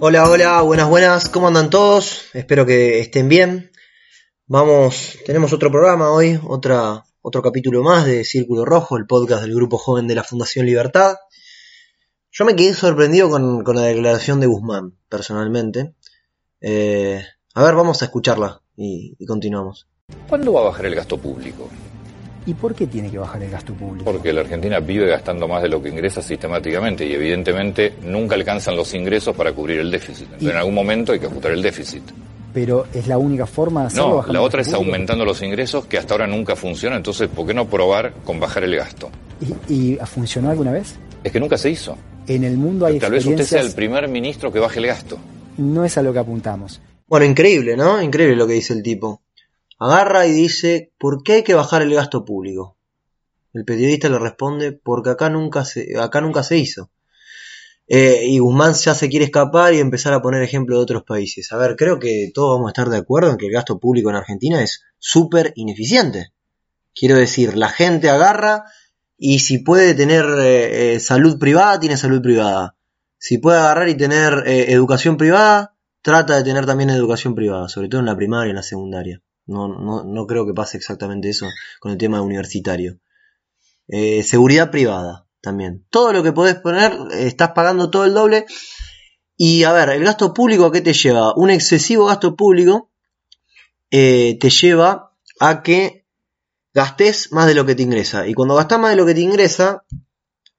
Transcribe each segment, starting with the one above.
Hola, hola, buenas, buenas, ¿cómo andan todos? Espero que estén bien. Vamos, tenemos otro programa hoy, otra, otro capítulo más de Círculo Rojo, el podcast del Grupo Joven de la Fundación Libertad. Yo me quedé sorprendido con, con la declaración de Guzmán, personalmente. Eh, a ver, vamos a escucharla y, y continuamos. ¿Cuándo va a bajar el gasto público? ¿Y por qué tiene que bajar el gasto público? Porque la Argentina vive gastando más de lo que ingresa sistemáticamente y evidentemente nunca alcanzan los ingresos para cubrir el déficit. Entonces, Y- en algún momento hay que ajustar el déficit. Pero es la única forma de hacerlo. No, la otra es público? aumentando los ingresos que hasta ahora nunca funciona. Entonces, ¿por qué no probar con bajar el gasto? ¿Y, y funcionó alguna vez? Es que nunca se hizo. En el mundo hay Tal vez usted sea el primer ministro que baje el gasto. No es a lo que apuntamos. Bueno, increíble, ¿no? Increíble lo que dice el tipo. Agarra y dice, ¿por qué hay que bajar el gasto público? El periodista le responde, porque acá nunca se, acá nunca se hizo. Eh, y Guzmán ya se quiere escapar y empezar a poner ejemplo de otros países. A ver, creo que todos vamos a estar de acuerdo en que el gasto público en Argentina es súper ineficiente. Quiero decir, la gente agarra y si puede tener eh, eh, salud privada, tiene salud privada. Si puede agarrar y tener educación privada, trata de tener también educación privada, sobre todo en la primaria y en la secundaria. No, no, no creo que pase exactamente eso con el tema universitario. Eh, seguridad privada también. Todo lo que podés poner, eh, estás pagando todo el doble. Y a ver, el gasto público, ¿a qué te lleva? Un excesivo gasto público eh, te lleva a que gastes más de lo que te ingresa. Y cuando gastás más de lo que te ingresa,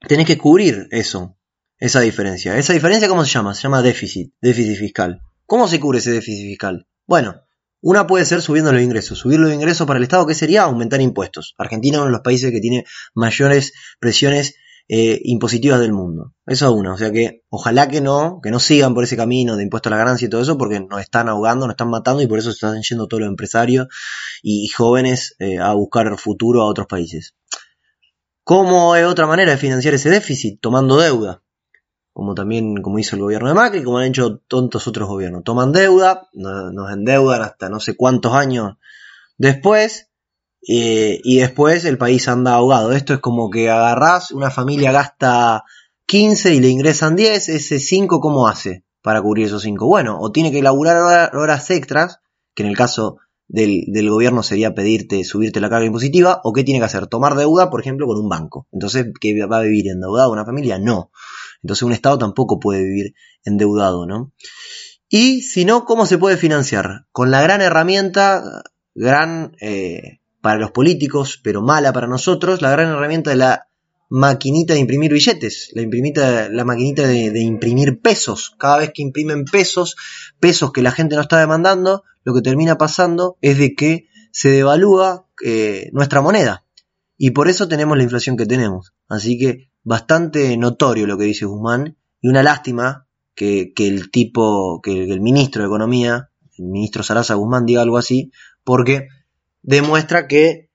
tenés que cubrir eso, esa diferencia. ¿Esa diferencia cómo se llama? Se llama déficit, déficit fiscal. ¿Cómo se cubre ese déficit fiscal? Bueno, una puede ser subiendo los ingresos. Subir los ingresos para el Estado, ¿qué sería? Aumentar impuestos. Argentina es uno de los países que tiene mayores presiones eh, impositivas del mundo. Eso es una. O sea que ojalá que no, que no sigan por ese camino de impuestos a la ganancia y todo eso, porque nos están ahogando, nos están matando y por eso se están yendo todos los empresarios y, jóvenes eh, a buscar futuro a otros países. ¿Cómo es otra manera de financiar ese déficit? Tomando deuda. Como también como hizo el gobierno de Macri, como han hecho tontos otros gobiernos. Toman deuda, no- nos endeudan hasta no sé cuántos años después, eh, y después el país anda ahogado. Esto es como que agarrás, una familia gasta 15 y le ingresan 10, ese 5 ¿cómo hace para cubrir esos 5? Bueno, o tiene que laburar hora- horas extras, que en el caso del, del gobierno sería pedirte, subirte la carga impositiva, o qué tiene que hacer, tomar deuda, por ejemplo, con un banco. Entonces, ¿qué va a vivir endeudado una familia? No. Entonces un Estado tampoco puede vivir endeudado, ¿no? Y si no, ¿cómo se puede financiar? Con la gran herramienta, gran eh, para los políticos, pero mala para nosotros, la gran herramienta de la maquinita de imprimir billetes, la, maquinita de, de imprimir pesos. Cada vez que imprimen pesos, pesos que la gente no está demandando, lo que termina pasando es de que se devalúa eh, nuestra moneda. Y por eso tenemos la inflación que tenemos. Así que bastante notorio lo que dice Guzmán y una lástima que, el tipo, que el ministro de Economía, el ministro Sarasa Guzmán diga algo así, porque demuestra que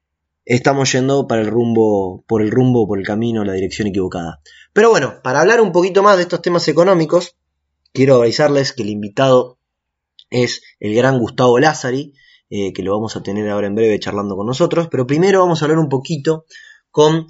estamos yendo para el rumbo, por el rumbo, por el camino, la dirección equivocada. Pero bueno, para hablar un poquito más de estos temas económicos, quiero avisarles que el invitado es el gran Gustavo Lázari, eh, que lo vamos a tener ahora en breve charlando con nosotros, pero primero vamos a hablar un poquito con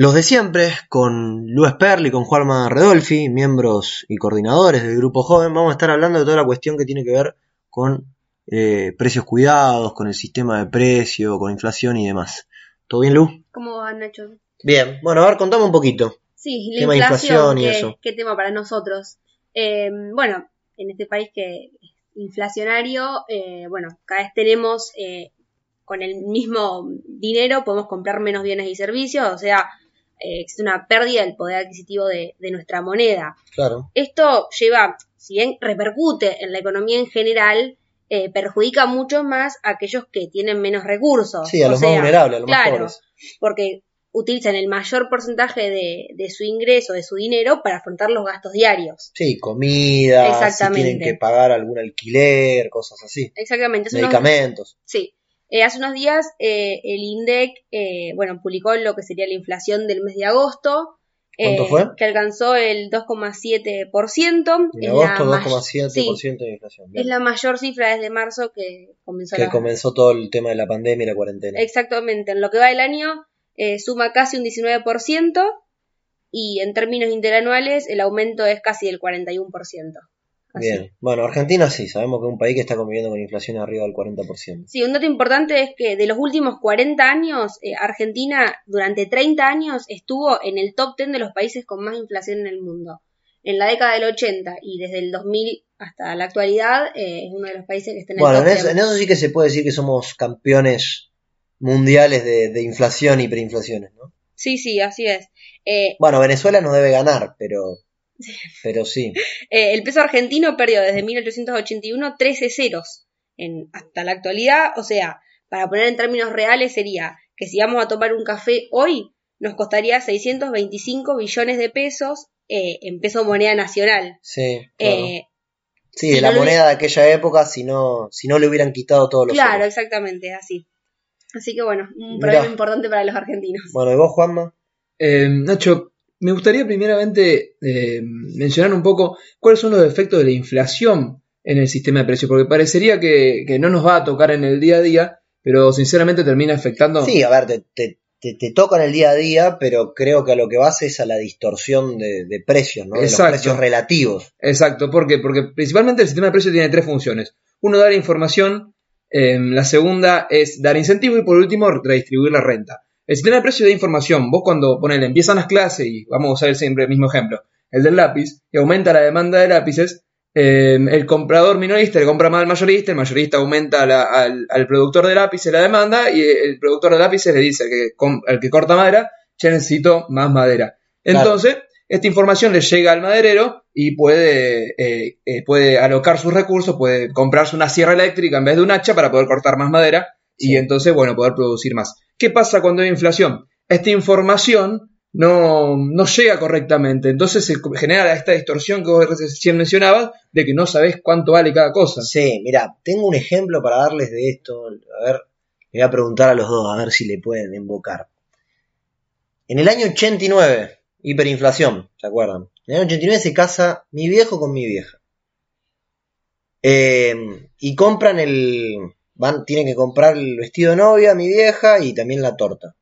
los de siempre, con Luis Perli, con Juanma Redolfi, miembros y coordinadores del Grupo Joven, vamos a estar hablando de toda la cuestión que tiene que ver con eh, precios cuidados, con el sistema de precio, con inflación y demás. ¿Todo bien, Lu? ¿Cómo va, Nacho? Bien, bueno, a ver, contame un poquito. Sí, la Tema de inflación inflación, y ¿qué, eso. qué tema para nosotros? Eh, bueno, en este país que es inflacionario, eh, bueno, cada vez tenemos, eh, con el mismo dinero, podemos comprar menos bienes y servicios, o sea, eh, existe una pérdida del poder adquisitivo de, de nuestra moneda. Claro. Esto lleva, si bien repercute en la economía en general, eh, perjudica mucho más a aquellos que tienen menos recursos. Sí, a O los más vulnerables, a los más claro, pobres. porque utilizan el mayor porcentaje de, de su ingreso, de su dinero, para afrontar los gastos diarios. Sí, comida, si Exactamente. tienen que pagar algún alquiler, cosas así. Exactamente. Unos- Medicamentos. sí. Eh, hace unos días eh, el INDEC eh, bueno, publicó lo que sería la inflación del mes de agosto. ¿Cuánto eh, fue? Que alcanzó el 2,7%. En agosto, la 2,7% sí, de inflación. Bien. Es la mayor cifra desde marzo que comenzó Que la- comenzó todo el tema de la pandemia y la cuarentena. Exactamente, en lo que va del año eh, suma casi un 19% y en términos interanuales el aumento es casi del 41%. Así. Bien. Bueno, Argentina sí, sabemos que es un país que está conviviendo con inflación arriba del 40%. Sí, un dato importante es que de los últimos 40 años, eh, Argentina durante 30 años estuvo en el top 10 de los países con más inflación en el mundo. En la década del 80 y desde el 2000 hasta la actualidad eh, es uno de los países que está en el Bueno, top en eso, 10. en eso sí que se puede decir que somos campeones mundiales de, de inflación y preinflaciones, ¿no? Sí, sí, así es. Eh, Bueno, Venezuela no debe ganar, pero, pero sí. Eh, el peso argentino perdió desde 1881 13 ceros en, hasta la actualidad. O sea, para poner en términos reales sería que si vamos a tomar un café hoy, nos costaría 625 billones de pesos eh, en peso moneda nacional. Sí, claro. Eh, sí, si de la no moneda de aquella época, si no, si no le hubieran quitado todos los claro, ceros. exactamente, así. Así que bueno, un Mirá. problema importante para los argentinos. Bueno, ¿y vos, Juanma? Eh, Nacho, me gustaría primeramente eh, mencionar un poco cuáles son los efectos de la inflación en el sistema de precios, porque parecería que, que no nos va a tocar en el día a día, pero sinceramente termina afectando. Sí, a ver, te, te, te, te toca en el día a día, pero creo que a lo que vas es a la distorsión de, de precios, ¿no? De los precios relativos. Exacto, ¿por qué? Porque principalmente el sistema de precios tiene tres funciones. Uno, dar información, eh, la segunda es dar incentivo y por último, redistribuir la renta. El sistema de precios da información. Vos cuando ponele, empiezan las clases y vamos a usar siempre el mismo ejemplo, el del lápiz, y aumenta la demanda de lápices, eh, el comprador minorista le compra más al mayorista, el mayorista aumenta la- al, al productor de lápices la demanda y el productor de lápices le dice al que, al que corta madera, ya necesito más madera. Claro. Entonces, esta información le llega al maderero y puede, eh, eh, puede alocar sus recursos, puede comprarse una sierra eléctrica en vez de un hacha para poder cortar más madera y entonces, bueno, poder producir más. ¿Qué pasa cuando hay inflación? Esta información no, no llega correctamente, entonces se genera esta distorsión que vos recién mencionabas de que no sabés cuánto vale cada cosa. Sí, mira, tengo un ejemplo para darles de esto. A ver, le voy a preguntar a los dos, a ver si le pueden invocar. En el año 89, hiperinflación, ¿se acuerdan? En el año 89 se casa mi viejo con mi vieja. Eh, y compran el... Van, tienen que comprar el vestido de novia, mi vieja, y también la torta.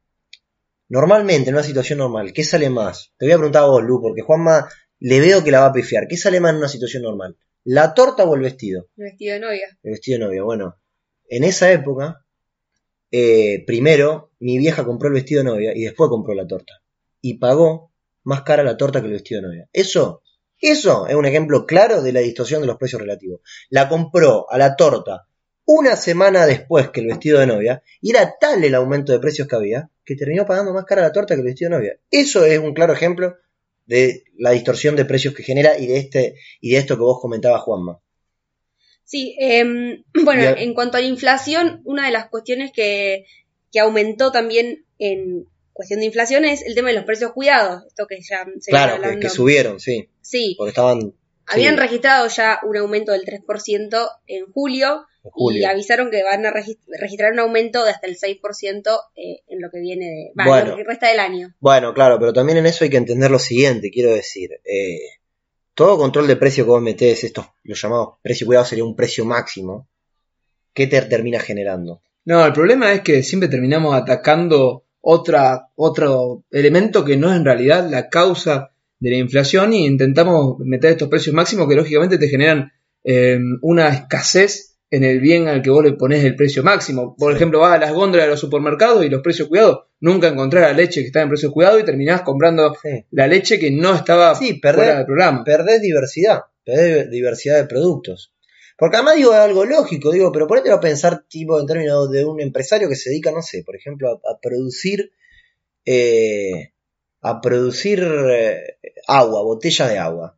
Normalmente, en una situación normal, ¿qué sale más? Te voy a preguntar a vos, Lu, porque Juanma le veo que la va a pifiar. ¿Qué sale más en una situación normal? ¿La torta o el vestido? El vestido de novia. El vestido de novia. Bueno, en esa época, eh, primero mi vieja compró el vestido de novia y después compró la torta. Y pagó más cara la torta que el vestido de novia. Eso, eso es un ejemplo claro de la distorsión de los precios relativos. La compró a la torta una semana después que el vestido de novia y era tal el aumento de precios que había que terminó pagando más cara la torta que el vestido de novia. Eso es un claro ejemplo de la distorsión de precios que genera y de este y de esto que vos comentabas, Juanma. Sí, em, bueno, en cuanto a la inflación, una de las cuestiones que, que aumentó también en cuestión de inflación es el tema de los precios cuidados. Esto que ya se Claro, que, subieron, sí, Sí, porque estaban habían sí, registrado ya un aumento del 3% en julio, julio. y avisaron que van a regis- registrar un aumento de hasta el 6% eh, en lo que viene de, va, Bueno. lo que resta del año. Bueno, claro, pero también en eso hay que entender lo siguiente, quiero decir, eh, todo control de precio que vos metés, estos, los llamados precio cuidado sería un precio máximo, ¿qué te termina generando? No, el problema es que siempre terminamos atacando otra, otro elemento que no es en realidad la causa de la inflación y intentamos meter estos precios máximos que lógicamente te generan eh, una escasez en el bien al que vos le pones el precio máximo. Por Sí. ejemplo, vas a las góndolas de los supermercados y los precios cuidados, nunca encontrás la leche que está en precio cuidado y terminás comprando Sí, la leche que no estaba Sí, fuera perdés- del programa. perdés diversidad, perdés diversidad de productos. Porque además digo algo lógico, digo, pero ponételo a pensar tipo en términos de un empresario que se dedica, no sé, por ejemplo, a, a producir eh, a producir eh, agua, botella de agua.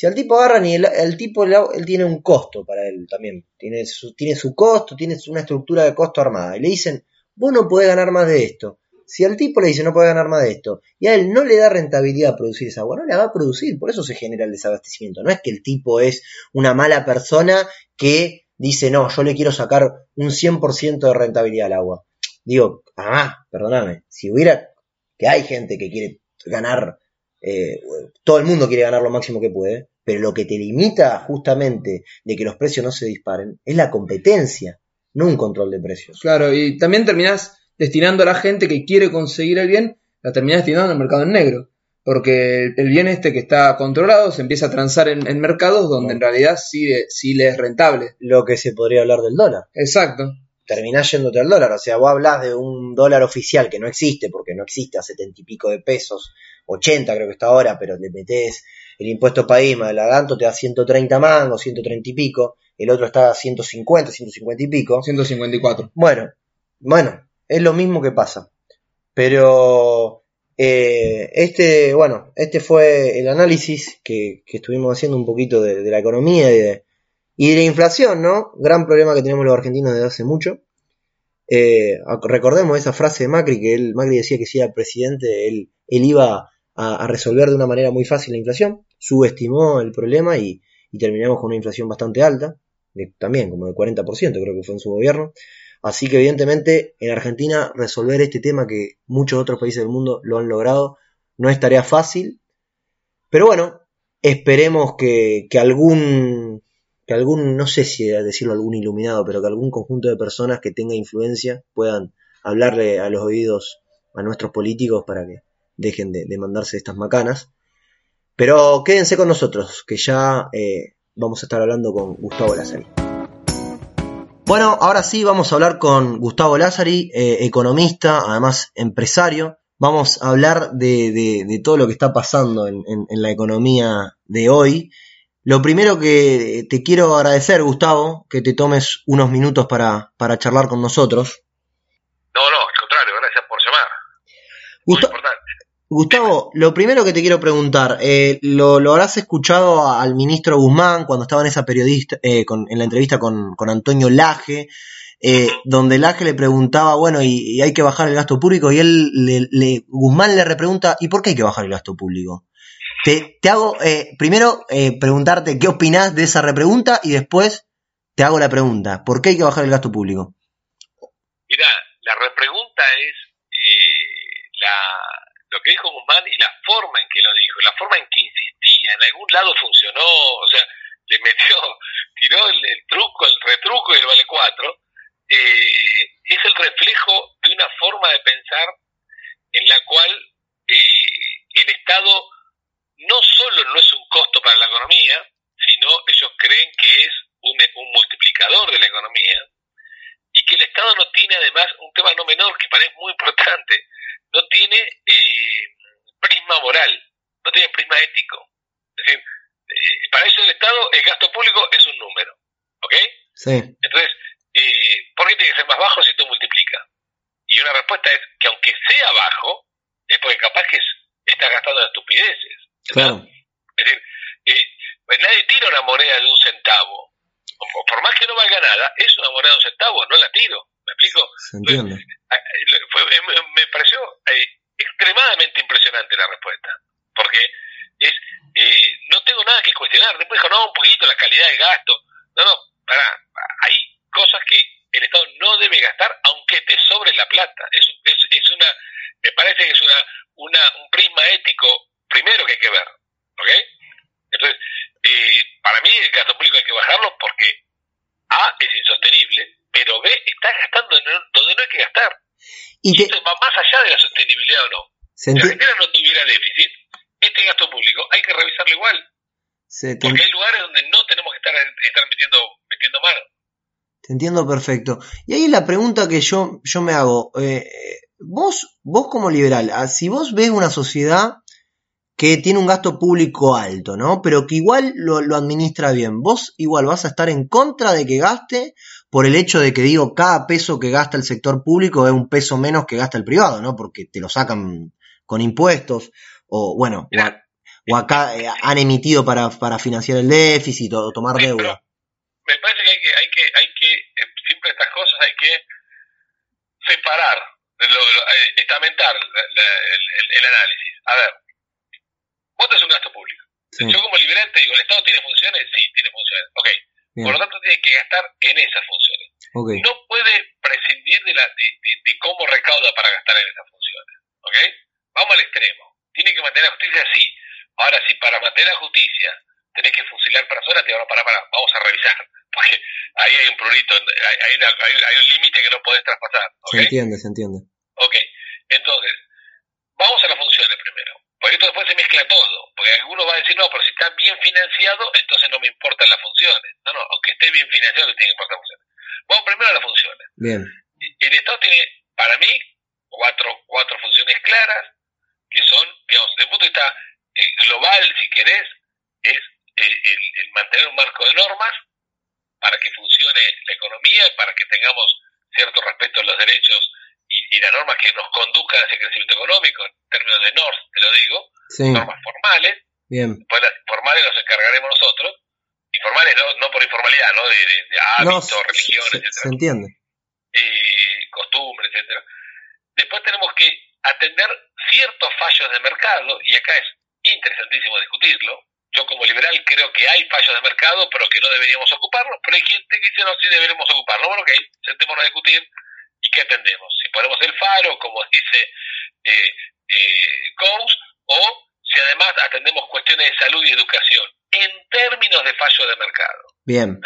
Si al tipo agarran y el, tipo él tiene un costo para él también, tiene su, tiene su costo, tiene una estructura de costo armada, y le dicen, vos no podés ganar más de esto. Si al tipo le dice no puede ganar más de esto, y a él no le da rentabilidad producir esa agua, no la va a producir, por eso se genera el desabastecimiento. No es que el tipo es una mala persona que dice, no, yo le quiero sacar un 100% de rentabilidad al agua. Digo, ah, perdóname, si hubiera, que hay gente que quiere ganar, eh, todo el mundo quiere ganar lo máximo que puede, pero lo que te limita justamente de que los precios no se disparen es la competencia, no un control de precios. Claro, y también terminás destinando a la gente que quiere conseguir el bien, la terminás destinando al mercado en negro. porque el, bien este que está controlado se empieza a transar en, en mercados donde en realidad sí, sí le es rentable. Lo que se podría hablar del dólar. Exacto. Terminás yéndote al dólar. O sea, vos hablás de un dólar oficial que no existe, porque no existe a setenta y pico de pesos, 80 creo que está ahora, pero le metés el impuesto país más el adelanto, te da 130 mangos, 130 y pico. El otro está a 150, 150 y pico. 154. Bueno, bueno, es lo mismo que pasa. Pero eh, este, bueno, este fue el análisis que, que estuvimos haciendo un poquito de, de la economía y de, y de la inflación, ¿no? Gran problema que tenemos los argentinos desde hace mucho. Eh, recordemos esa frase de Macri, que él, Macri decía que si era presidente, él, él iba a, resolver de una manera muy fácil la inflación, subestimó el problema y, y terminamos con una inflación bastante alta, de- también como de 40% creo que fue en su gobierno. Así que evidentemente en Argentina resolver este tema que muchos otros países del mundo lo han logrado no es tarea fácil. Pero bueno, esperemos que, que algún, que algún, no sé si decirlo algún iluminado, pero que algún conjunto de personas que tenga influencia puedan hablarle a los oídos a nuestros políticos para que dejen de, de mandarse estas macanas. Pero quédense con nosotros, que ya eh, vamos a estar hablando con Gustavo Lázari. Bueno, ahora sí vamos a hablar con Gustavo Lázari, eh, economista, además empresario. Vamos a hablar de, de- de todo lo que está pasando en, en- en la economía de hoy. Lo primero que te quiero agradecer, Gustavo, que te tomes unos minutos para, para charlar con nosotros. No, no, al contrario, gracias por llamar. Gusta-. Gustavo, lo primero que te quiero preguntar, eh, lo, lo habrás escuchado al ministro Guzmán cuando estaba en esa periodista, eh, con- en la entrevista con, con Antonio Laje, eh, donde Laje le preguntaba, bueno, y, hay que bajar el gasto público, y él, le, Guzmán le repregunta, ¿y por qué hay que bajar el gasto público? Te, te hago, eh, primero, preguntarte qué opinás de esa repregunta, y después te hago la pregunta, ¿por qué hay que bajar el gasto público? Mira, la repregunta es la, lo que dijo Guzmán y la forma en que lo dijo, la forma en que insistía. En algún lado funcionó, o sea, le metió, tiró el, truco, el retruco y el vale cuatro. Eh, es el reflejo de una forma de pensar en la cual eh, el Estado no solo no es un costo para la economía, sino ellos creen que es un, multiplicador de la economía y que el Estado no tiene además un tema no menor que es muy importante, no tiene eh, prisma moral, no tiene prisma ético. Es decir, eh, para eso el Estado el gasto público es un número, ¿ok? Sí, Entonces, eh, ¿por qué tiene que ser más bajo si esto multiplica? Y una respuesta es que aunque sea bajo, es porque capaz que es- está gastando en estupideces. claro, Es decir, eh, nadie tira una moneda de un centavo. O- Por más que no valga nada, es una moneda de un centavo, no la tiro. ¿Me explico? se entiende. Eh, fue- eh, me- pareció eh, extremadamente impresionante la respuesta. Porque es eh, no tengo nada que cuestionar. Después dijo, no, un poquito la calidad del gasto. No, no, pará. Hay cosas que el Estado no debe gastar aunque te sobre la plata. Es, es, es una, me parece que es una, una, un prisma ético primero que hay que ver. ¿Ok? Entonces, eh, para mí el gasto público hay que bajarlo porque A es insostenible, pero B está gastando donde no hay que gastar. Y esto va más allá de la sostenibilidad o no. Si enti- Argentina no tuviera déficit, este gasto público hay que revisarlo igual. se te- Porque hay lugares donde no tenemos que estar, estar metiendo, metiendo mano. Te entiendo perfecto. Y ahí la pregunta que yo, yo me hago, eh, vos, vos como liberal, ah, si vos ves una sociedad que tiene un gasto público alto, ¿no? Pero que igual lo, lo administra bien, vos igual vas a estar en contra de que gaste por el hecho de que digo, cada peso que gasta el sector público es un peso menos que gasta el privado, ¿no? Porque te lo sacan con impuestos, o bueno, o, acá eh, han emitido para, para financiar el déficit o tomar Sí, deuda. Me parece que hay que, hay que, hay que eh, siempre estas cosas hay que separar, lo, lo- eh, estamentar la- la- el, el- el análisis. A ver, vos tenés un gasto público. Sí, Yo como liberal te digo, ¿el Estado tiene funciones? Sí, tiene funciones. Ok. bien, Por lo tanto, tiene que gastar en esas funciones. No puede prescindir de, la, de, de- de cómo recauda para gastar en esas funciones. ¿Ok? Vamos al extremo. Tiene que mantener la justicia, sí. Ahora, si para mantener la justicia tenés que fusilar personas, te van a parar, para, vamos a revisar. Porque ahí hay un prurito, hay, hay, una- hay- hay un límite que no podés traspasar. Se entiende, se entiende. Ok, entonces, vamos a las funciones primero. Por Porque esto después se mezcla todo. Porque alguno va a decir, no, pero si está bien financiado, entonces no me importan las funciones. No, no, aunque esté bien financiado, le tiene que importar las funciones. Vamos primero a las funciones. Bien. El Estado tiene, para mí, cuatro, cuatro funciones claras, que son, digamos, desde el punto de vista eh, global, si querés, es eh, el, el mantener un marco de normas para que funcione la economía, para que tengamos cierto respeto a los derechos y, y las normas que nos conduzcan hacia el crecimiento económico, en términos de NORS, te lo digo, Sí. normas formales, Bien. después las informales nos encargaremos nosotros, informales no, no por informalidad, ¿no? De, de, de No, hábitos, se, religión, se- etcétera se entiende. eh, costumbres, etcétera. Después tenemos que atender ciertos fallos de mercado, y acá es interesantísimo discutirlo. Yo como liberal creo que hay fallos de mercado, pero que no deberíamos ocuparlos, pero hay gente que dice no, sí deberíamos ocuparlo. Bueno, ok, sentémonos a discutir y qué atendemos. Si ponemos el faro, como dice eh, eh, Coase, o si además atendemos cuestiones de salud y educación, en términos de fallo de mercado. Bien.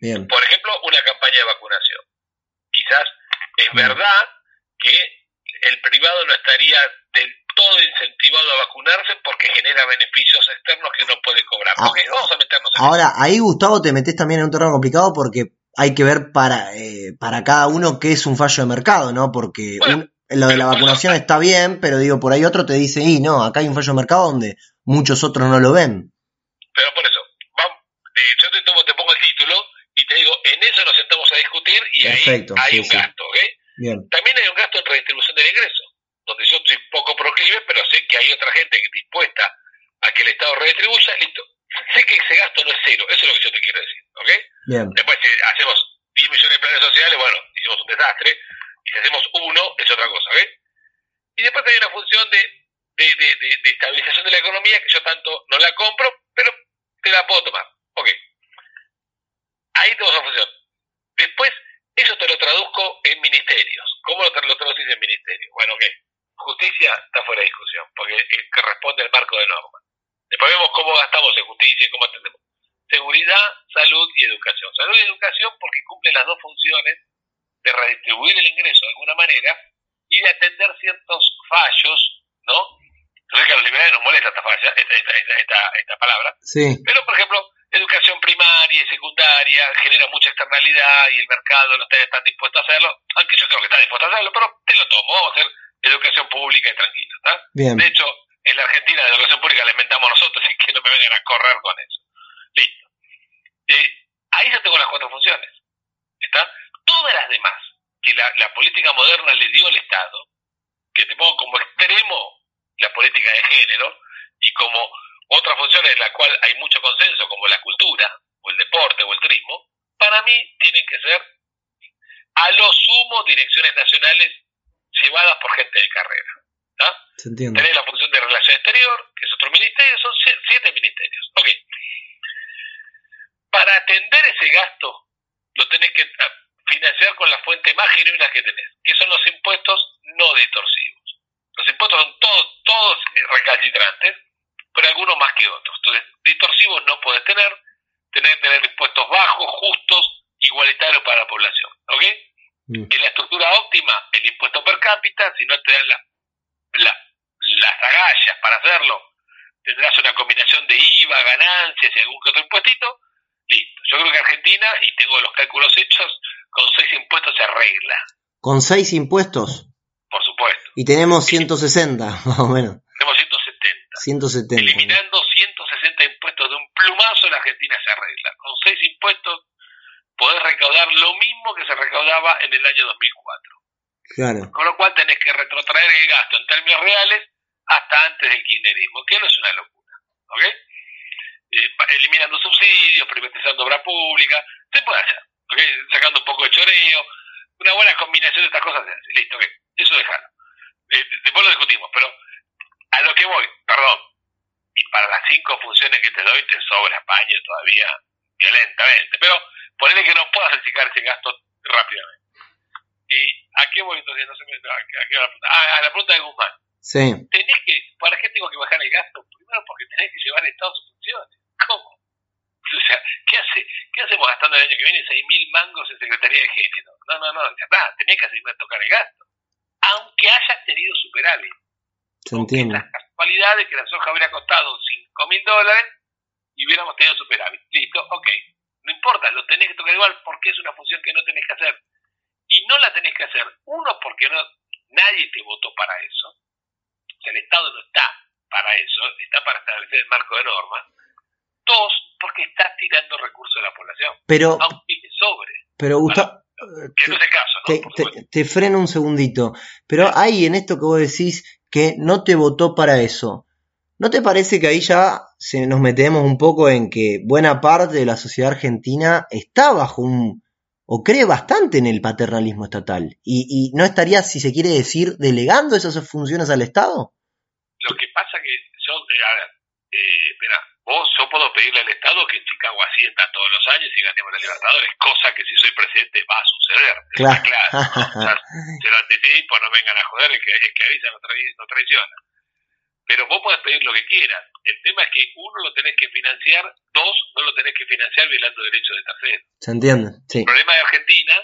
Bien. Por ejemplo, una campaña de vacunación. Quizás es verdad que el privado no estaría del todo incentivado a vacunarse porque genera beneficios externos que no puede cobrar. Ah. Vamos a meternos en Ahora, ahí Gustavo te metes también en un terreno complicado porque hay que ver para, eh, para cada uno qué es un fallo de mercado, ¿no? Porque Bueno, un- lo de la vacunación está bien, pero digo, por ahí otro te dice, y no, acá hay un fallo de mercado donde muchos otros no lo ven. Pero por eso, vamos, eh, yo te, tomo- te pongo el título y te digo, en eso nos sentamos a discutir y Perfecto, ahí hay sí, un sí. gasto, ¿ok? Bien. También hay un gasto en redistribución del ingreso, donde yo estoy poco proclive, pero sé que hay otra gente que dispuesta a que el Estado redistribuya, listo. Sé que ese gasto no es cero, eso es lo que yo te quiero decir, ¿ok? Bien. Después, si hacemos 10 millones de planes sociales, bueno, hicimos un desastre. Y si hacemos uno, es otra cosa, ¿ves? Y después hay una función de, de, de, de- estabilización de la economía que yo tanto no la compro, pero te la puedo tomar. Ok. Ahí tenemos una función. Después, eso te lo traduzco en ministerios. ¿Cómo lo, tra- lo traducís en ministerios? Bueno, ok. Justicia está fuera de discusión, porque es que responde al marco de normas. Después vemos cómo gastamos en justicia y cómo atendemos seguridad, salud y educación. Salud y educación porque cumplen las dos funciones de redistribuir el ingreso de alguna manera y de atender ciertos fallos, ¿no? Sé que a los liberales nos molesta esta, falla, esta, esta, esta, esta- esta palabra, Sí. pero por ejemplo, educación primaria y secundaria genera mucha externalidad y el mercado no está tan dispuesto a hacerlo, aunque yo creo que está dispuesto a hacerlo, pero te lo tomo, vamos a hacer educación pública y tranquila, ¿está? Bien. De hecho, en la Argentina la educación pública la inventamos nosotros, así que no me vengan a correr con eso. Listo. Eh, ahí yo tengo las cuatro funciones. ¿Está? Todas las demás que la, política moderna le dio al Estado, que te pongo como extremo la política de género y como otra función en la cual hay mucho consenso, como la cultura, o el deporte, o el turismo, para mí tienen que ser a lo sumo direcciones nacionales llevadas por gente de carrera. ¿Está? Se entiende. Tenés la función de relación exterior, que es otro ministerio, son sie- siete ministerios. Ok. Para atender ese gasto, lo tenés que ah, financiar con la fuente más genuina que tenés, que son los impuestos no ditorsivos. Los impuestos son todos, todos recalcitrantes, pero algunos más que otros. Entonces, ditorsivos no podés tener, tenés que tener impuestos bajos, justos, igualitarios para la población. ¿Ok? Mm. En la estructura óptima, el impuesto per cápita, si no te dan la- la- las agallas para hacerlo, tendrás una combinación de IVA, ganancias y algún que otro impuestito. Listo. Yo creo que Argentina, y tengo los cálculos hechos, con seis impuestos se arregla, Con seis impuestos por supuesto. y tenemos 160, más o menos. Tenemos 170. 170. Eliminando 160 impuestos de un plumazo, la Argentina se arregla. Con seis impuestos podés recaudar lo mismo que se recaudaba en el año 2004. Claro. Con lo cual tenés que retrotraer el gasto en términos reales hasta antes del kirchnerismo, que no es una locura. ¿Ok? Eh, eliminando subsidios, privatizando obra pública, se puede hacer. ¿ok? Sacando un poco de choreo, una buena combinación de estas cosas se hace. Listo, ok. Eso déjalo. Eh, después lo discutimos, pero a lo que voy, perdón. Y para las cinco funciones que te doy te sobra paño todavía violentamente. Pero ponele que no puedas achicar ese gasto rápidamente. ¿Y a qué voy entonces? No sé, a, a qué va la pregunta. Ah, a la pregunta de Guzmán. Sí. Tenés que, ¿Para qué tengo que bajar el gasto? Primero porque tenés que llevar el Estado sus funciones. ¿Cómo? O sea, ¿qué, hace, ¿qué hacemos gastando el año que viene 6.000 mangos en Secretaría de Género? No, no, no, ya está, tenés que a tocar el gasto. Aunque hayas tenido superávit. Se entiende. Eventualidad de que la soja hubiera costado 5 mil dólares y hubiéramos tenido superávit. Listo, ok. No importa, lo tenés que tocar igual porque es una función que no tenés que hacer. Y no la tenés que hacer, uno, porque no, nadie te votó para eso. O sea, el Estado no está para eso, está para establecer el marco de normas. Dos, porque estás tirando recursos de la población. Pero, Aunque sobre. pero Gustavo, Que no es el caso, ¿no? te, te- freno un segundito. Pero hay en esto que vos decís que no te votó para eso. ¿No te parece que ahí ya se nos metemos un poco en que buena parte de la sociedad argentina está bajo un o cree bastante en el paternalismo estatal? ¿Y, y no estaría, si se quiere decir, delegando esas funciones al Estado? Lo que pasa que yo, eh, a ver, eh, espera, vos, yo puedo pedirle al Estado que en Chicago ascienda todos los años y ganemos la Libertadores, cosa que si soy presidente va a suceder. Claro. Está claro. O sea, se lo anticipo, no vengan a joder, el que, el que avisa no, trai- no traiciona. Pero vos podés pedir lo que quieras. El tema es que uno lo tenés que financiar, dos no lo tenés que financiar violando derechos de terceros. ¿Se entiende? Sí. El problema de Argentina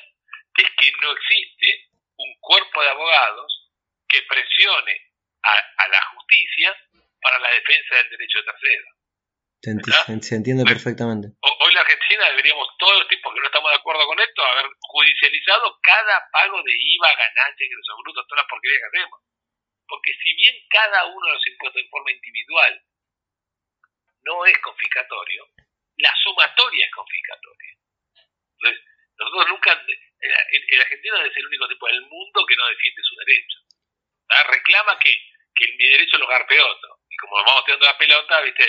es que no existe un cuerpo de abogados que presione a, a la justicia para la defensa del derecho de terceros. Se, enti- se- entiende perfectamente. Hoy la Argentina deberíamos, todos los tipos que no estamos de acuerdo con esto, haber judicializado cada pago de IVA, ganancia, ingresos brutos, todas las porquerías que hacemos. Porque si bien cada uno de los impuestos en forma individual no es confiscatorio, la sumatoria es confiscatoria. Entonces, nosotros nunca, el, argentino es el único tipo del mundo que no defiende sus derechos. ¿Ah? Reclama que, que mi derecho lo garpe otro. Y como vamos tirando la pelota, viste,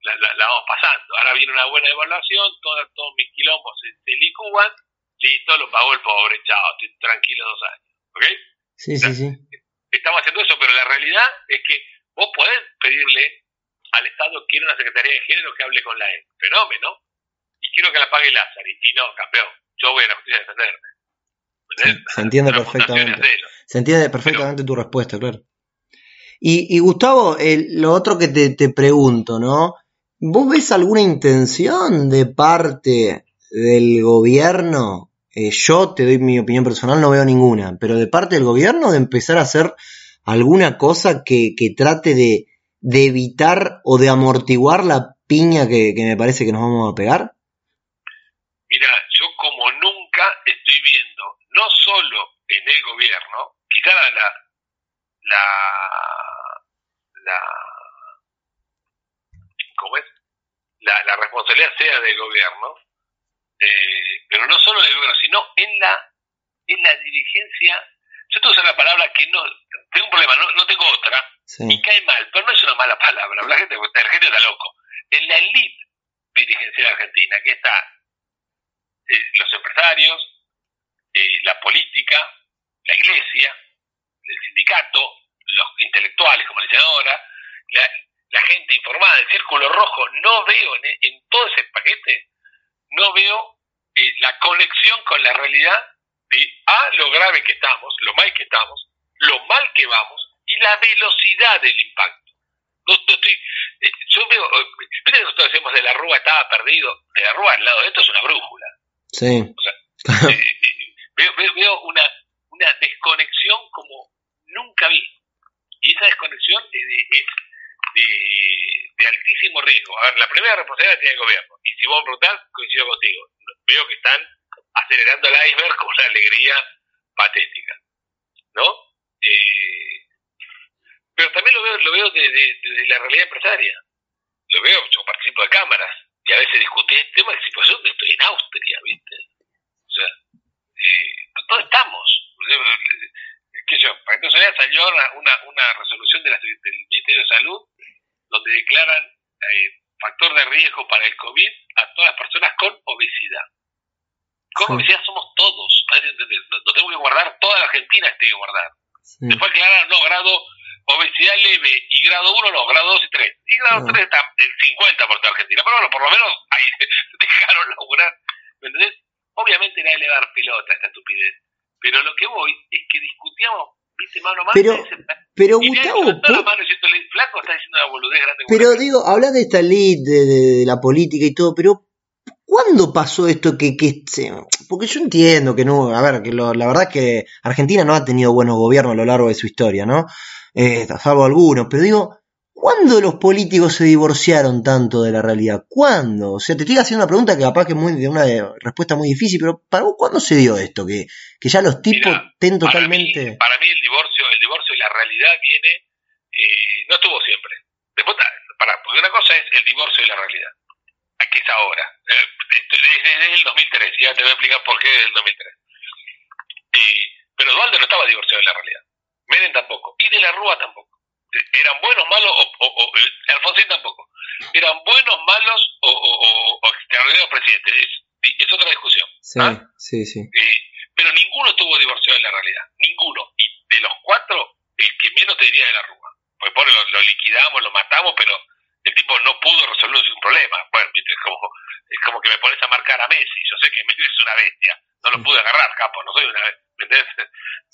la, la- la vamos pasando. Ahora viene una buena evaluación, todas, todos mis quilombos se, se licúan, listo, lo pagó el pobre, chao, estoy tranquilo dos años. ¿Ok? Sí, sí, sí. Estamos haciendo eso, pero la realidad es que vos podés pedirle al Estado, quiero una Secretaría de Género que hable con la E. Fenómeno. Y quiero que la pague Lázaro. Y no, campeón, yo voy a la justicia a defenderme. Se entiende perfectamente. Se entiende perfectamente tu respuesta, claro. Y, y Gustavo, el- lo otro que te, te pregunto, ¿no? ¿Vos ves alguna intención de parte del gobierno? Eh, yo te doy mi opinión personal, no veo ninguna, pero de parte del gobierno de empezar a hacer alguna cosa que, que trate de, de evitar o de amortiguar la piña que, que me parece que nos vamos a pegar? Mira, yo como nunca estoy viendo, no solo en el gobierno, quizá la, la, la, ¿cómo es? La, la responsabilidad sea del gobierno, eh, pero no solo del gobierno, sino en la, en la dirigencia. Yo te uso la palabra que no, tengo un problema, no, no tengo otra, Sí, y cae mal, pero no es una mala palabra, la gente, gente está loco. En la elite dirigencial argentina, que está eh, los empresarios, eh, la política, la iglesia, el sindicato, los intelectuales, como dicen ahora, la, gente informada, el círculo rojo, no veo en, todo ese paquete, no veo eh, la conexión con la realidad de A, lo grave que estamos, lo mal que estamos, lo mal que vamos y la velocidad del impacto. No, no estoy, eh, yo veo, eh, viste que nosotros decimos de la Rúa estaba perdido, de la Rúa al lado de esto es una brújula. sí. Eh, eh, veo, veo, veo una, una desconexión como nunca vi. Y esa desconexión es de, es de, de altísimo riesgo. A ver, la primera responsabilidad tiene el gobierno. Y si vos preguntás, coincido contigo. Veo que están acelerando el iceberg con una alegría patética. ¿No? Eh, pero también lo veo, lo veo desde de, de la realidad empresaria. Lo veo, yo participo de cámaras y a veces discutí el tema de situación que estoy en Austria, ¿viste? O sea, eh, ¿dónde estamos? ¿Qué sé yo? Para que no salió una, una, una resolución de la, del Ministerio de Salud donde declaran eh, factor de riesgo para el COVID a todas las personas con obesidad. Con Sí. obesidad somos todos. Nos no tenemos que guardar, toda la Argentina tiene que guardar. sí. Después aclararon, no, grado obesidad leve y grado 1 no, grado 2 y 3. Y grado No. 3 está el 50 por toda Argentina. Pero bueno, por lo menos ahí dejaron laburar. ¿Me entendés? Obviamente nadie le va a dar pelota esta estupidez. Pero lo que voy es que discutíamos, viste, mano a mano. Pero- ese- Pero y Gustavo, levantó la ¿por- mano diciendo, el flaco está diciendo una boludez grande. Pero digo, hablas de esta elite, de, de- de la política y todo, pero ¿cuándo pasó esto que, que porque yo entiendo que no, a ver, que lo- la verdad es que Argentina no ha tenido buenos gobiernos a lo largo de su historia, ¿no? Eh, salvo algunos, pero digo, ¿Cuándo los políticos se divorciaron tanto de la realidad? ¿Cuándo? O sea, te estoy haciendo una pregunta que capaz que es muy, de una respuesta muy difícil, pero para vos, ¿cuándo se dio esto? Que, que ya los tipos Para totalmente... mí, para mí el divorcio, el divorcio y la realidad viene, eh, no estuvo siempre. Después, para, porque una cosa es el divorcio y la realidad. Es ahora. Eh, esto es desde el 2003, ya te voy a explicar por qué desde el 2003. Eh, pero Dualde no estaba divorciado de la realidad. Menem tampoco. Y de la Rúa tampoco. Eh, Eran buenos, malos, o, o, o- eh, Alfonsín tampoco. Eran buenos, malos o, o, o- extraordinarios presidentes. Es, es otra discusión. Sí, ¿ah? sí, sí. Eh, pero ninguno estuvo divorciado de la realidad. Ninguno. Y de los cuatro, el que menos te diría de la Rúa. Pues lo, lo liquidamos, lo matamos, pero el tipo no pudo resolver un problema. Bueno, viste, es como, es como que me pones a marcar a Messi. Yo sé que Messi es una bestia. No lo pude agarrar, capo. No soy una bestia.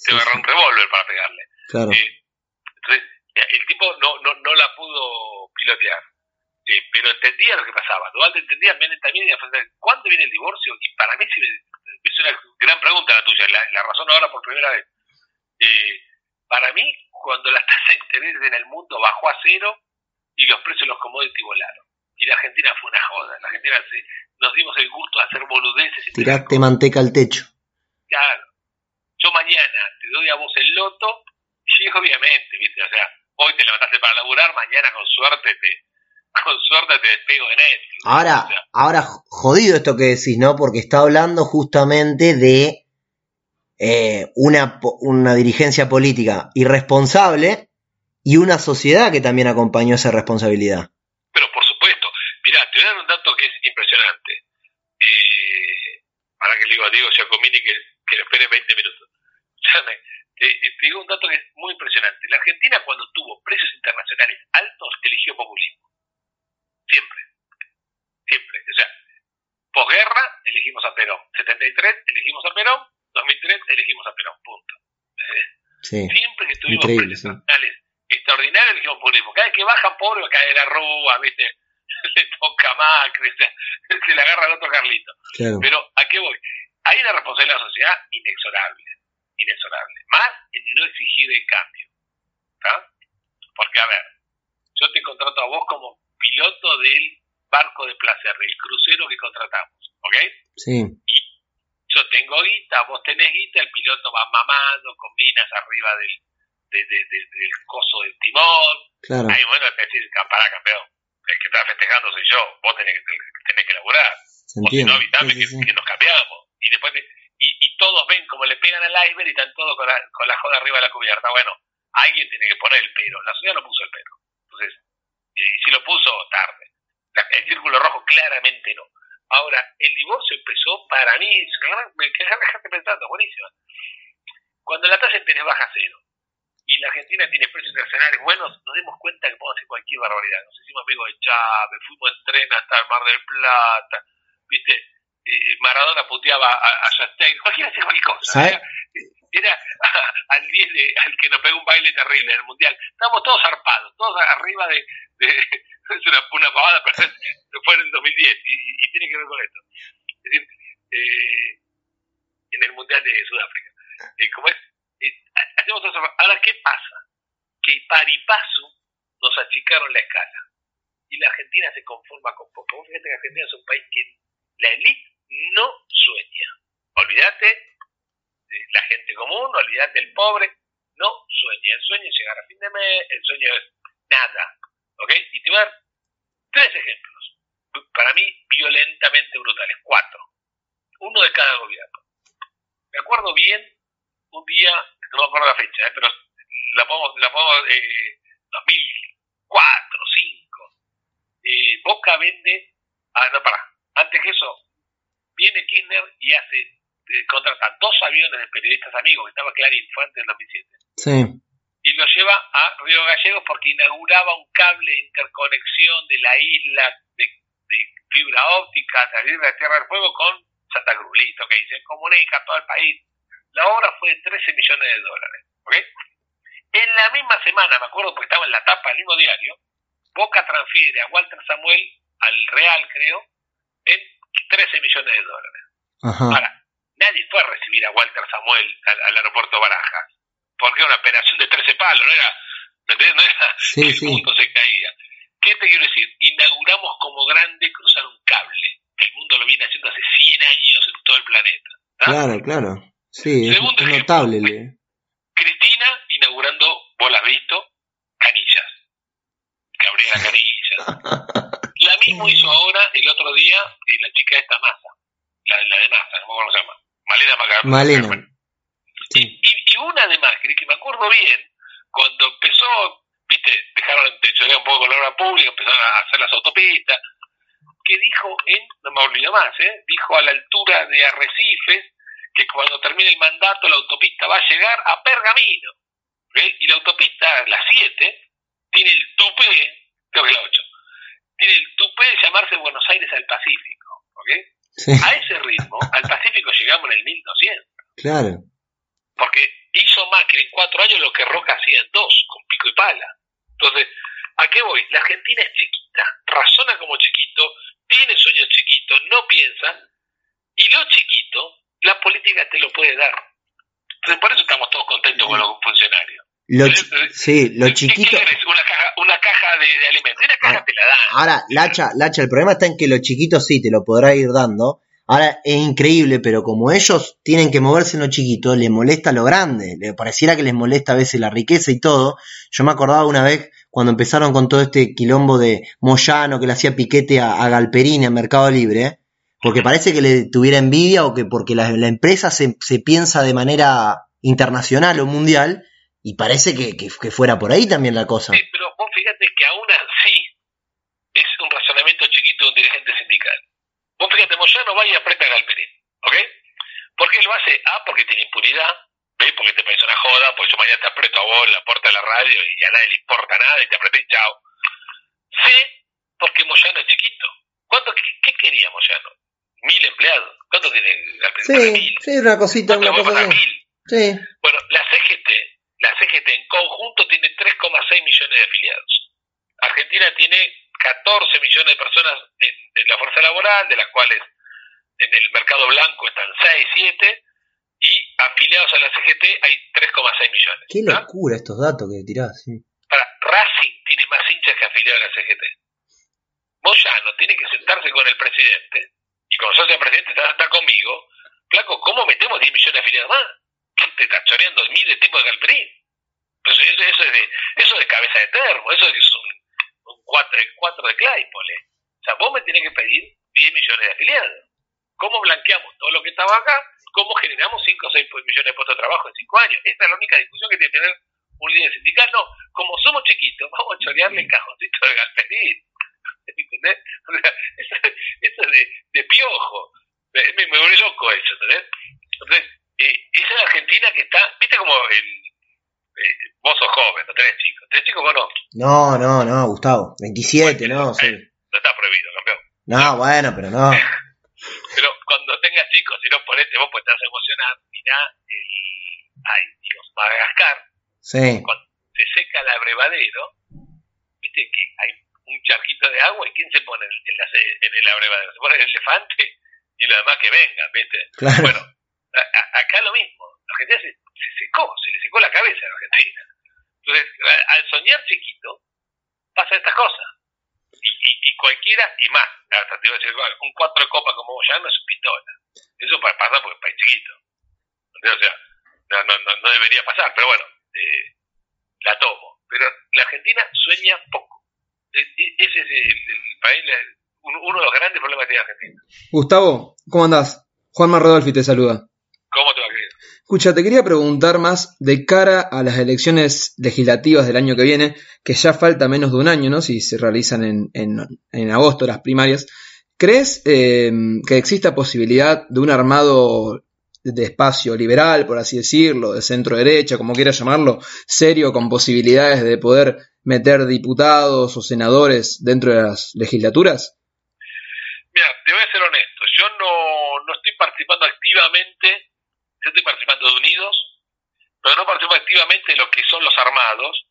Agarrar sí. un revólver para pegarle. Claro. Eh, entonces, el tipo no, no, no la pudo pilotear. Eh, pero entendía lo que pasaba. Dualde entendía, también. ¿Cuándo viene el divorcio? Y para mí es una gran pregunta la tuya. La, la razón ahora por primera vez. Eh, para mí, cuando la tasa de interés en el mundo bajó a cero y los precios de los commodities volaron. Y la Argentina fue una joda. La Argentina se- nos dimos el gusto de hacer boludeces. Tiraste manteca al techo. Claro. Yo mañana te doy a vos el loto y obviamente, ¿viste? O sea, hoy te levantaste para laburar, mañana con suerte te con suerte te despego de Netflix. Ahora, O sea, ahora jodido esto que decís, ¿no? Porque está hablando justamente de eh, una, una dirigencia política irresponsable y una sociedad que también acompañó esa responsabilidad. pero por supuesto, mirá, te voy a dar un dato que es impresionante. Eh, para que le digo a Diego Giacomini que, que lo espere 20 minutos. Te, te digo un dato que es muy impresionante. La Argentina cuando tuvo precios internacionales altos eligió populismo. Siempre. Siempre. O sea, posguerra elegimos a Perón. 73 elegimos a Perón. 2003 elegimos a Perón. Punto. Sí. Siempre que tuvimos precios sí. Internacionales extraordinarios elegimos populismo. Cada vez que bajan pobre cae la rúa, ¿viste? Le toca Macri, se, se le agarra al otro Carlito. Claro. Pero, ¿a qué voy? Hay una responsabilidad de la sociedad inexorable, inexorable. Más en no exigir el cambio. ¿tá? Porque, a ver, yo te contrato a vos como piloto del barco de placer, del crucero que contratamos, ¿ok? Sí, Yo tengo guita, vos tenés guita, el piloto va mamando con minas arriba del, de- de- de- del coso del timón. claro. Ahí, bueno, te decís, pará, campeón, el que está festejando soy yo, vos tenés que, tenés que laburar. O si no, avisame Sí, que, sí, que nos cambiamos. Y después te- y, y todos ven como le pegan al iceberg y están todos con la, con la joda arriba de la cubierta. Bueno, alguien tiene que poner el pero. La sociedad no puso el pero. Entonces, y si lo puso, tarde. La- el círculo rojo claramente no. Ahora, el divorcio empezó para mí, me que dejaste pensando, buenísimo. Cuando la tasa de interés baja a cero y la Argentina tiene precios internacionales buenos, nos dimos cuenta que podemos hacer cualquier barbaridad. Nos hicimos amigos de Chávez, fuimos en tren hasta el Mar del Plata, ¿viste? Eh, Maradona puteaba a, a Chastain, cualquiera hacía cualquier cosa. Era, era al, 10 de- al que nos pegó un baile terrible en el Mundial. Estábamos todos zarpados, todos arriba de... de es una, una pavada, pero fue en el 2010 y, y tiene que ver con esto. Es decir, eh, en el Mundial de Sudáfrica. Eh, como es, eh, Ahora, ¿qué pasa? Que par y paso nos achicaron la escala. Y la Argentina se conforma con poco. Vos fíjate que Argentina es un país que la élite no sueña. Olvídate de la gente común, olvídate del pobre, no sueña. El sueño es llegar a fin de mes, el sueño es nada. ¿Ok? Y te voy a dar tres ejemplos. Para mí, violentamente brutales. Cuatro. Uno de cada gobierno. Me acuerdo bien un día, no me acuerdo la fecha, ¿eh? pero la podemos, la podemos eh, 2004, 2005. Eh, Boca vende, ah, no, para, antes que eso, viene Kirchner y hace, eh, contrata dos aviones de periodistas amigos, que estaba Clarín, fue antes del 2007, Sí, y lo lleva a Río Gallegos porque inauguraba un cable de interconexión de la isla de, de fibra óptica, salir de la Tierra del Fuego con Santa Cruz, listo, que se comunica a todo el país. La obra fue de 13 millones de dólares. ¿ok? En la misma semana, me acuerdo porque estaba en la tapa del mismo diario, Boca transfiere a Walter Samuel, al Real creo, en 13 millones de dólares. ajá. Ahora, nadie fue a recibir a Walter Samuel al, al aeropuerto Barajas, porque era una operación de 13 palos, no era ¿Me entendés? No era Sí, el sí. mundo se caía. ¿Qué te quiero decir? Inauguramos como grande cruzar un cable. que El mundo lo viene haciendo hace 100 años en todo el planeta. Claro, claro. Sí, es, Segundo es ejemplo. notable. le- Cristina inaugurando, vos la has visto, canillas. Que abría la mismo hizo ahora, el otro día, la chica de esta masa. La, la de masa, no cómo se llama. Malena Macarrón. Malena. Sí. Y, y una de Macri, que me acuerdo bien, cuando empezó, viste, dejaron de un poco con la obra pública, empezaron a hacer las autopistas, que dijo en, no me olvido más, ¿eh? dijo a la altura de Arrecifes que cuando termine el mandato la autopista va a llegar a Pergamino. Y la autopista, la 7, tiene el tupé, creo que es la 8, tiene el tupé de llamarse Buenos Aires al Pacífico. A ese ritmo, al Pacífico llegamos en el 1200 claro. porque hizo Macri en cuatro años lo que Roca hacía en dos, con pico y pala. Entonces, ¿a qué voy? La Argentina es chiquita, razona como chiquito, tiene sueños chiquitos, no piensa, la política te lo puede dar. Entonces, por eso estamos todos contentos con los funcionarios. Lo sí, lo ¿Qué chiquito. quieres? Una caja, una caja de, de alimentos. Una caja Ah, te la dan. Ahora, Lacha, Lacha, el problema está en que lo chiquito sí te lo podrá ir dando. Ahora es increíble, pero como ellos tienen que moverse en lo chiquito, les molesta lo grande. Le pareciera que les molesta a veces la riqueza y todo. Yo me acordaba una vez cuando empezaron con todo este quilombo de Moyano que le hacía piquete a, a Galperini en Mercado Libre, porque parece que le tuviera envidia o que porque la, empresa se, se piensa de manera internacional o mundial y parece que, fuera por ahí también la cosa. Sí, pero vos fíjate que aún así es un razonamiento chiquito de un dirigente sindical. Vos fíjate, Moyano va y aprieta a Galperín, ¿ok? ¿Por qué lo hace? A, porque tiene impunidad, ¿ves? Porque te parece una joda, porque yo mañana te aprieto a vos en la puerta de la radio y a nadie le importa nada y te apreté y chao. C, porque Moyano es chiquito. ¿Cuánto, qué, qué quería Moyano? Mil empleados. ¿Cuánto tiene Galperín? Para Sí, mil. sí, una cosita, ¿Cuánto una cosa así. Mil. Sí. Bueno, la CGT, la CGT en conjunto tiene 3,6 millones de afiliados. Argentina tiene 14 millones de personas en, en la fuerza laboral, de las cuales en el mercado blanco están 6, 7, y afiliados a la CGT hay 3,6 millones. Qué ¿ah? locura estos datos que tirás. sí. Para, Racing tiene más hinchas que afiliados a la CGT. Moyano tiene que sentarse con el presidente, y como socio presidente está, conmigo, Flaco, ¿cómo metemos 10 millones de afiliados más? ¿Qué te está choreando miles de tipos de Galperín? Pues eso, eso, es de, eso es de cabeza de termo, eso es un, un 4, cuatro de Claypole. O sea, vos me tenés que pedir 10 millones de afiliados. ¿Cómo blanqueamos todo lo que estaba acá? ¿Cómo generamos 5 o 6 millones de puestos de trabajo en 5 años? Esta es la única discusión que tiene que tener un líder sindical. No, como somos chiquitos, vamos a chorearle el cajoncito de Galperín. ¿Entendés? O sea, eso, eso es de, de piojo. Me, me, me loco eso, ¿entendés? Entonces, eh, esa es Argentina que está, viste como el, eh, vos sos joven, no tenés chicos, tenés chicos vos no, No, no, no, Gustavo. 27, no, sí. no está prohibido, campeón. No, bueno, pero no. Pero cuando tengas chicos, si no ponete vos, pues te vas a emocionar, mirá el, ay Dios, Madagascar, Sí. cuando se seca el abrevadero, viste que hay un charquito de agua y quién se pone en, la, en el abrevadero, se pone el elefante y lo demás que vengan, viste. Claro. Bueno, a- a- acá lo mismo. La Argentina se, se secó, se le secó la cabeza a la Argentina. Entonces, al soñar chiquito, pasa estas cosas. Y, y, y cualquiera, y más, hasta te iba a decir, un cuatro de copa como vos ya no es un pistola. Eso pa- pasa porque es país chiquito. O sea, no, no, no, no debería pasar, pero bueno, eh, la tomo. Pero la Argentina sueña poco. Ese es el, país, uno de los grandes problemas que tiene Argentina. Gustavo, ¿cómo andás? Juanma Rodolfi te saluda. ¿Cómo te va creer? Escucha, te quería preguntar más de cara a las elecciones legislativas del año que viene, que ya falta menos de un año, ¿no? Si se realizan en, en, en agosto las primarias. ¿Crees eh, que exista posibilidad de un armado de espacio liberal, por así decirlo, de centro derecha, como quieras llamarlo, serio, con posibilidades de poder meter diputados o senadores dentro de las legislaturas? Mira, te voy a ser honesto. Yo no, no estoy participando activamente, yo estoy participando de Unidos, pero no participo activamente de lo que son los armados,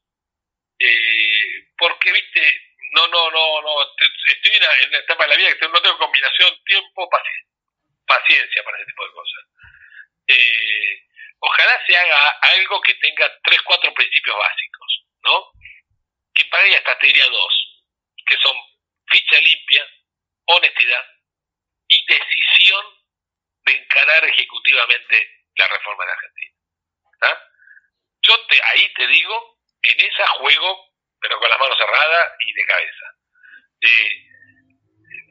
eh, porque, viste, no, no, no, no, estoy en una, etapa de la vida que no tengo combinación tiempo, paci- paciencia para ese tipo de cosas. Eh, ojalá se haga algo que tenga tres, cuatro principios básicos. ¿no? Que para ella hasta te diría dos, que son ficha limpia, honestidad y decisión de encarar ejecutivamente la reforma de Argentina. Yo te, ahí te digo, en esa juego, pero con las manos cerradas y de cabeza. Eh,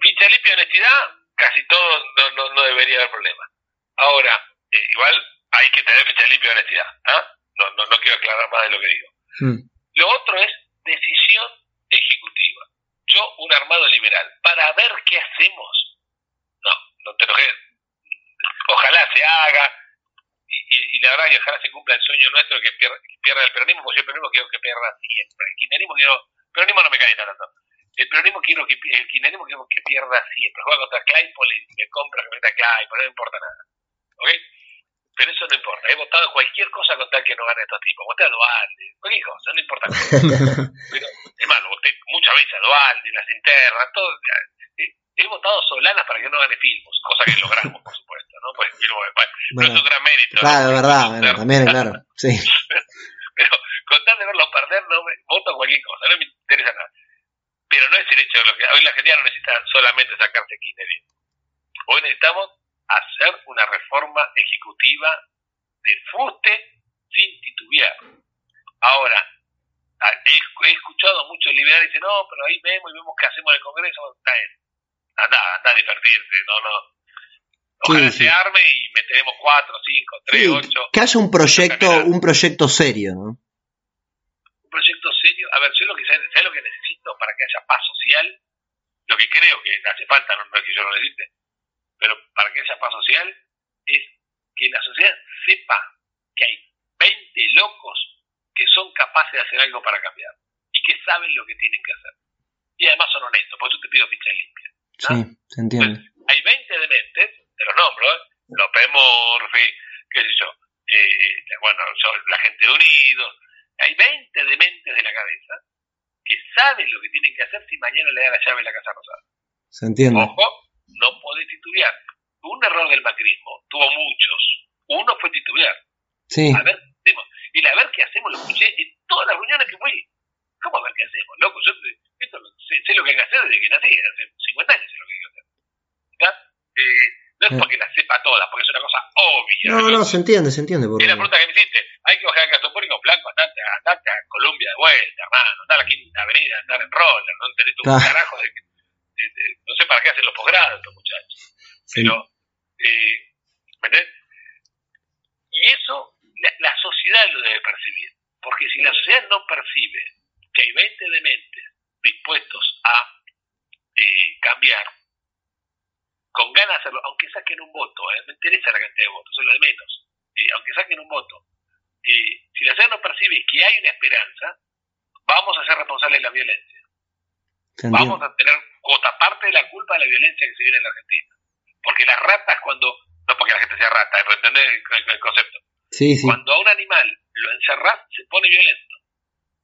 ficha limpia y honestidad, casi todo no, no, no debería haber problema. Ahora, eh, igual hay que tener ficha limpia y honestidad. ¿ah? No, no, no quiero aclarar más de lo que digo. Hmm. Lo otro es decisión ejecutiva. Yo, un armado liberal, para ver qué hacemos. No, no te enojes. Ojalá se haga. Y, y- la verdad que ojalá se cumpla el sueño nuestro que pierda, que pierda el peronismo, porque yo el peronismo quiero que pierda siempre. El kirchnerismo quiero... El peronismo no me cae tanto. El peronismo quiero que el kirchnerismo quiero que pierda siempre. Juega contra Claypole y me compra que meta Claypole, no me importa nada. ¿Ok? Pero eso no importa. He votado cualquier cosa con tal que no gane estos tipos. Voté a Dualde, cualquier cosa, no importa. Pero, hermano, voté muchas veces a Dualde, las internas, todo. eh, He votado Solanas para que no gane Filmos, cosa que logramos, por supuesto, ¿no? Pues Filmos, bueno, no Bueno, es un gran mérito. ¿no? Claro, es verdad, bueno, también, claro. Sí. Pero con tal de verlos perder, no me voto cualquier cosa, no me interesa nada. Pero no es el hecho de lo que. Hoy la Argentina no necesita solamente sacarse kirchnerismo. Hoy necesitamos hacer una reforma ejecutiva de fuste sin titubear. Ahora, he, escuchado a muchos liberales dicen, no, pero ahí vemos y vemos qué hacemos en el Congreso. Está. Anda, anda a divertirte, no, no. Ojalá Sí, sí. se arme y meteremos cuatro, cinco, tres, Sí, ocho que haya un proyecto, un proyecto serio, ¿no? un proyecto serio. A ver, yo lo que sé, sé lo que necesito para que haya paz social, lo que creo que hace falta, no, no es que yo lo necesite, pero para que haya paz social es que la sociedad sepa que hay 20 locos que son capaces de hacer algo para cambiar y que saben lo que tienen que hacer. Y además son honestos, por eso te pido ficha limpia. ¿no? Sí, se entiende. Hay 20 dementes, te los nombro, ¿eh? López Murphy, qué sé yo, eh, bueno, la gente de Unidos, hay 20 dementes de la cabeza que saben lo que tienen que hacer si mañana le da la llave de la Casa Rosada. Se entiende. Ojo, no podés titubear. Un error del macrismo, tuvo muchos. Uno fue titubear. Sí, A ver, qué hacemos. Y la ver qué hacemos lo escuché en todas las reuniones que fui. ¿Cómo a ver qué hacemos? Loco, yo esto sé, sé lo que hay que hacer desde que nací, hace 50 años sé lo que hay que hacer. Eh, no es Sí. porque las sepa todas, porque es una cosa obvia. no, no, se entiende, se entiende. Por Y la pregunta que me hiciste, hay que bajar el gasto público blanco, andate, andate a Colombia de vuelta, hermano, andar a la quinta avenida, andar en roller, no tenés un Claro. carajo de, de- de- no sé para qué hacen los posgrados estos muchachos. Sí. Pero, eh, ¿me entendés? Y eso la, la sociedad lo debe percibir, porque si la sociedad no percibe que hay 20 dementes dispuestos a eh, cambiar, con ganas de hacerlo, aunque saquen un voto, ¿eh? me interesa la cantidad de votos, es lo de menos, eh, aunque saquen un voto, eh, si la sociedad no percibe que hay una esperanza, vamos a ser responsables de la violencia. Vamos a tener cuota parte de la culpa de la violencia que se vive en la Argentina. Porque las ratas cuando, no porque la gente sea rata, ¿eh? pero entendés el, el- concepto. Sí, sí. Cuando a un animal lo encerrás, se pone violento.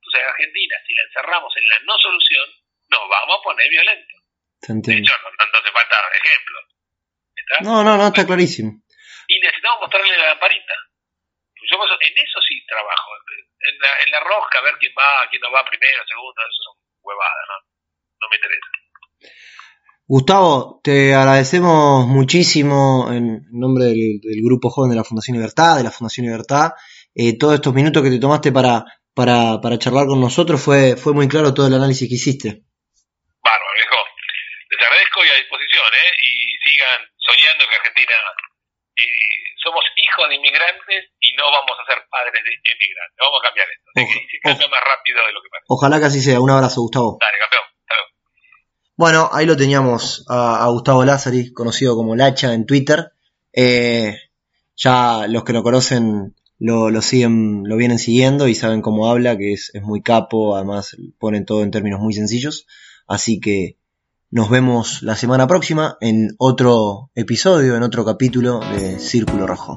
Entonces en Argentina, si la encerramos en la no solución, nos vamos a poner violentos. Se De hecho, no, no, hace falta ejemplos. ¿Está? No, no, no, está clarísimo. y necesitamos mostrarle la lamparita. Pues yo en eso sí trabajo. En la, en la rosca, a ver quién va, quién no va primero, segundo, eso son huevadas, ¿no? No me interesa. Gustavo, te agradecemos muchísimo en nombre del, del Grupo Joven de la Fundación Libertad, de la Fundación Libertad, eh, todos estos minutos que te tomaste para, para, para charlar con nosotros, fue, fue muy claro todo el análisis que hiciste. Bárbaro, viejo. Les agradezco y a disposición, ¿eh? Y sigan soñando que Argentina eh, somos hijos de inmigrantes y no vamos a ser padres de inmigrantes. Vamos a cambiar esto. Se cambia más rápido de lo que parece. Ojalá que así sea. Un abrazo, Gustavo. Dale, campeón. Bueno, ahí lo teníamos a, Gustavo Lázari, conocido como Lacha en Twitter. Eh, ya los que lo conocen lo, lo siguen, lo vienen siguiendo y saben cómo habla, que es, es muy capo, además ponen todo en términos muy sencillos. Así que nos vemos la semana próxima en otro episodio, en otro capítulo de Círculo Rojo.